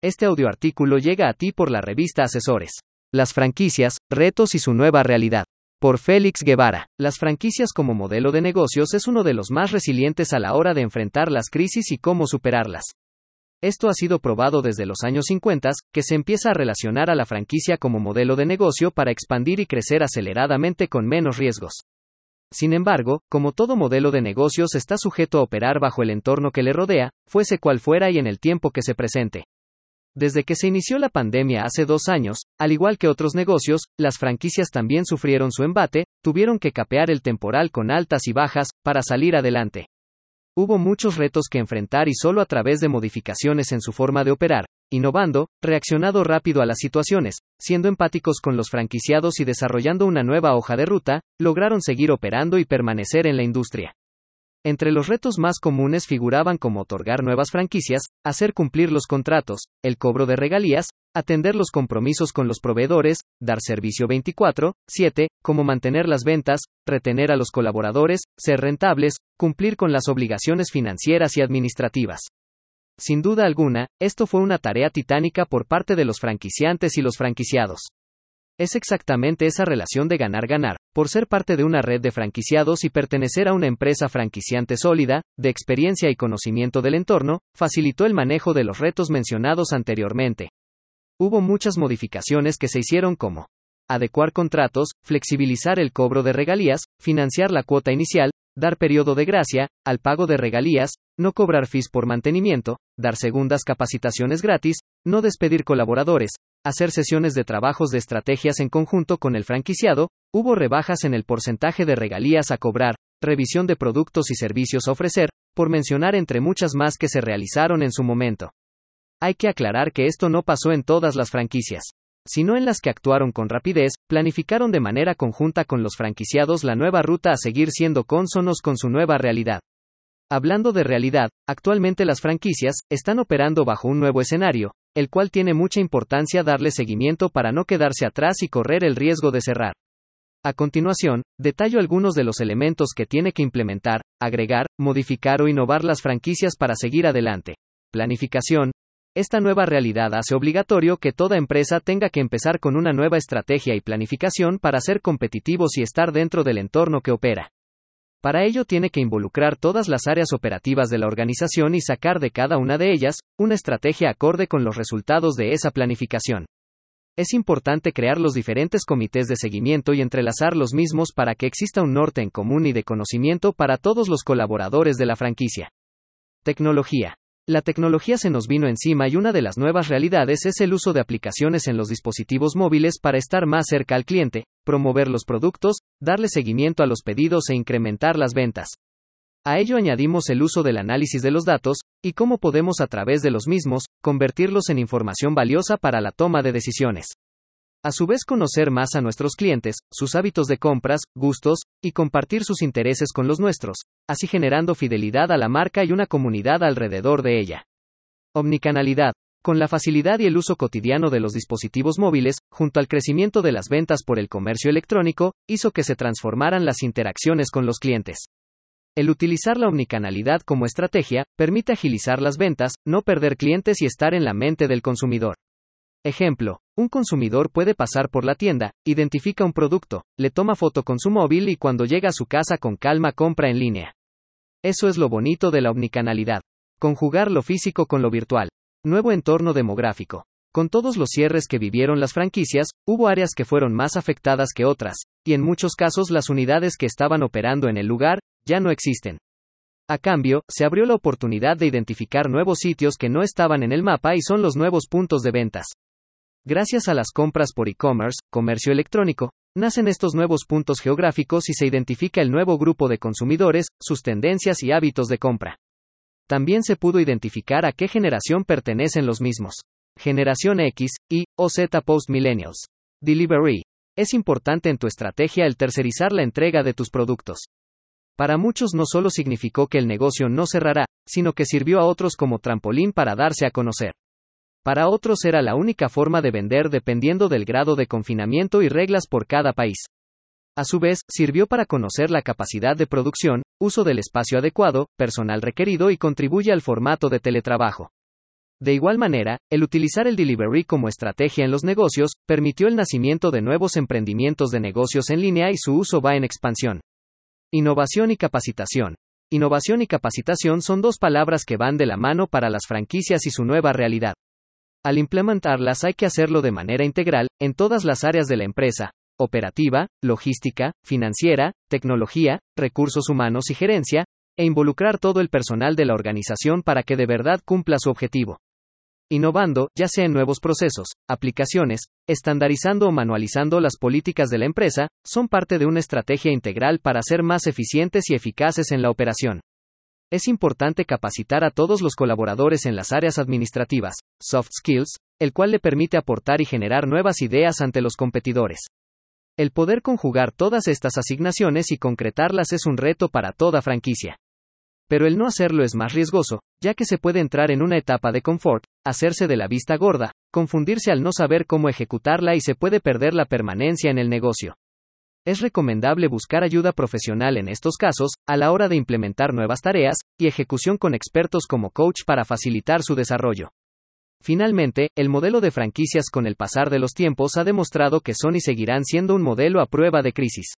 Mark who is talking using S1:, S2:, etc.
S1: Este audioartículo llega a ti por la revista Asesores. Las franquicias, retos y su nueva realidad. Por Félix Guevara. Las franquicias como modelo de negocios es uno de los más resilientes a la hora de enfrentar las crisis y cómo superarlas. Esto ha sido probado desde los años 50, que se empieza a relacionar a la franquicia como modelo de negocio para expandir y crecer aceleradamente con menos riesgos. Sin embargo, como todo modelo de negocios está sujeto a operar bajo el entorno que le rodea, fuese cual fuera y en el tiempo que se presente. Desde que se inició la pandemia hace dos años, al igual que otros negocios, las franquicias también sufrieron su embate, tuvieron que capear el temporal con altas y bajas, para salir adelante. Hubo muchos retos que enfrentar y solo a través de modificaciones en su forma de operar, innovando, reaccionado rápido a las situaciones, siendo empáticos con los franquiciados y desarrollando una nueva hoja de ruta, lograron seguir operando y permanecer en la industria. Entre los retos más comunes figuraban como otorgar nuevas franquicias, hacer cumplir los contratos, el cobro de regalías, atender los compromisos con los proveedores, dar servicio 24/7, como mantener las ventas, retener a los colaboradores, ser rentables, cumplir con las obligaciones financieras y administrativas. Sin duda alguna, esto fue una tarea titánica por parte de los franquiciantes y los franquiciados. Es exactamente esa relación de ganar-ganar, por ser parte de una red de franquiciados y pertenecer a una empresa franquiciante sólida, de experiencia y conocimiento del entorno, facilitó el manejo de los retos mencionados anteriormente. Hubo muchas modificaciones que se hicieron como adecuar contratos, flexibilizar el cobro de regalías, financiar la cuota inicial, dar periodo de gracia, al pago de regalías, no cobrar fees por mantenimiento, dar segundas capacitaciones gratis, no despedir colaboradores, hacer sesiones de trabajos de estrategias en conjunto con el franquiciado, hubo rebajas en el porcentaje de regalías a cobrar, revisión de productos y servicios a ofrecer, por mencionar entre muchas más que se realizaron en su momento. Hay que aclarar que esto no pasó en todas las franquicias, sino en las que actuaron con rapidez, planificaron de manera conjunta con los franquiciados la nueva ruta a seguir siendo cónsonos con su nueva realidad. Hablando de realidad, actualmente las franquicias están operando bajo un nuevo escenario, el cual tiene mucha importancia darle seguimiento para no quedarse atrás y correr el riesgo de cerrar. A continuación, detallo algunos de los elementos que tiene que implementar, agregar, modificar o innovar las franquicias para seguir adelante. Planificación. Esta nueva realidad hace obligatorio que toda empresa tenga que empezar con una nueva estrategia y planificación para ser competitivos y estar dentro del entorno que opera. Para ello tiene que involucrar todas las áreas operativas de la organización y sacar de cada una de ellas una estrategia acorde con los resultados de esa planificación. Es importante crear los diferentes comités de seguimiento y entrelazar los mismos para que exista un norte en común y de conocimiento para todos los colaboradores de la franquicia. Tecnología. La tecnología se nos vino encima y una de las nuevas realidades es el uso de aplicaciones en los dispositivos móviles para estar más cerca al cliente, promover los productos, darle seguimiento a los pedidos e incrementar las ventas. A ello añadimos el uso del análisis de los datos, y cómo podemos a través de los mismos, convertirlos en información valiosa para la toma de decisiones. A su vez conocer más a nuestros clientes, sus hábitos de compras, gustos, y compartir sus intereses con los nuestros, así generando fidelidad a la marca y una comunidad alrededor de ella. Omnicanalidad. Con la facilidad y el uso cotidiano de los dispositivos móviles, junto al crecimiento de las ventas por el comercio electrónico, hizo que se transformaran las interacciones con los clientes. El utilizar la omnicanalidad como estrategia permite agilizar las ventas, no perder clientes y estar en la mente del consumidor. Ejemplo, un consumidor puede pasar por la tienda, identifica un producto, le toma foto con su móvil y cuando llega a su casa con calma compra en línea. Eso es lo bonito de la omnicanalidad. Conjugar lo físico con lo virtual. Nuevo entorno demográfico. Con todos los cierres que vivieron las franquicias, hubo áreas que fueron más afectadas que otras, y en muchos casos las unidades que estaban operando en el lugar, ya no existen. A cambio, se abrió la oportunidad de identificar nuevos sitios que no estaban en el mapa y son los nuevos puntos de ventas. Gracias a las compras por e-commerce, comercio electrónico, nacen estos nuevos puntos geográficos y se identifica el nuevo grupo de consumidores, sus tendencias y hábitos de compra. También se pudo identificar a qué generación pertenecen los mismos. Generación X, Y o Z Post Millennials. Delivery. Es importante en tu estrategia el tercerizar la entrega de tus productos. Para muchos no solo significó que el negocio no cerrará, sino que sirvió a otros como trampolín para darse a conocer. Para otros era la única forma de vender dependiendo del grado de confinamiento y reglas por cada país. A su vez, sirvió para conocer la capacidad de producción, uso del espacio adecuado, personal requerido y contribuye al formato de teletrabajo. De igual manera, el utilizar el delivery como estrategia en los negocios, permitió el nacimiento de nuevos emprendimientos de negocios en línea y su uso va en expansión. Innovación y capacitación. Innovación y capacitación son dos palabras que van de la mano para las franquicias y su nueva realidad. Al implementarlas hay que hacerlo de manera integral, en todas las áreas de la empresa, operativa, logística, financiera, tecnología, recursos humanos y gerencia, e involucrar todo el personal de la organización para que de verdad cumpla su objetivo innovando, ya sea en nuevos procesos, aplicaciones, estandarizando o manualizando las políticas de la empresa, son parte de una estrategia integral para ser más eficientes y eficaces en la operación. Es importante capacitar a todos los colaboradores en las áreas administrativas, soft skills, el cual le permite aportar y generar nuevas ideas ante los competidores. El poder conjugar todas estas asignaciones y concretarlas es un reto para toda franquicia pero el no hacerlo es más riesgoso, ya que se puede entrar en una etapa de confort, hacerse de la vista gorda, confundirse al no saber cómo ejecutarla y se puede perder la permanencia en el negocio. Es recomendable buscar ayuda profesional en estos casos, a la hora de implementar nuevas tareas, y ejecución con expertos como coach para facilitar su desarrollo. Finalmente, el modelo de franquicias con el pasar de los tiempos ha demostrado que son y seguirán siendo un modelo a prueba de crisis.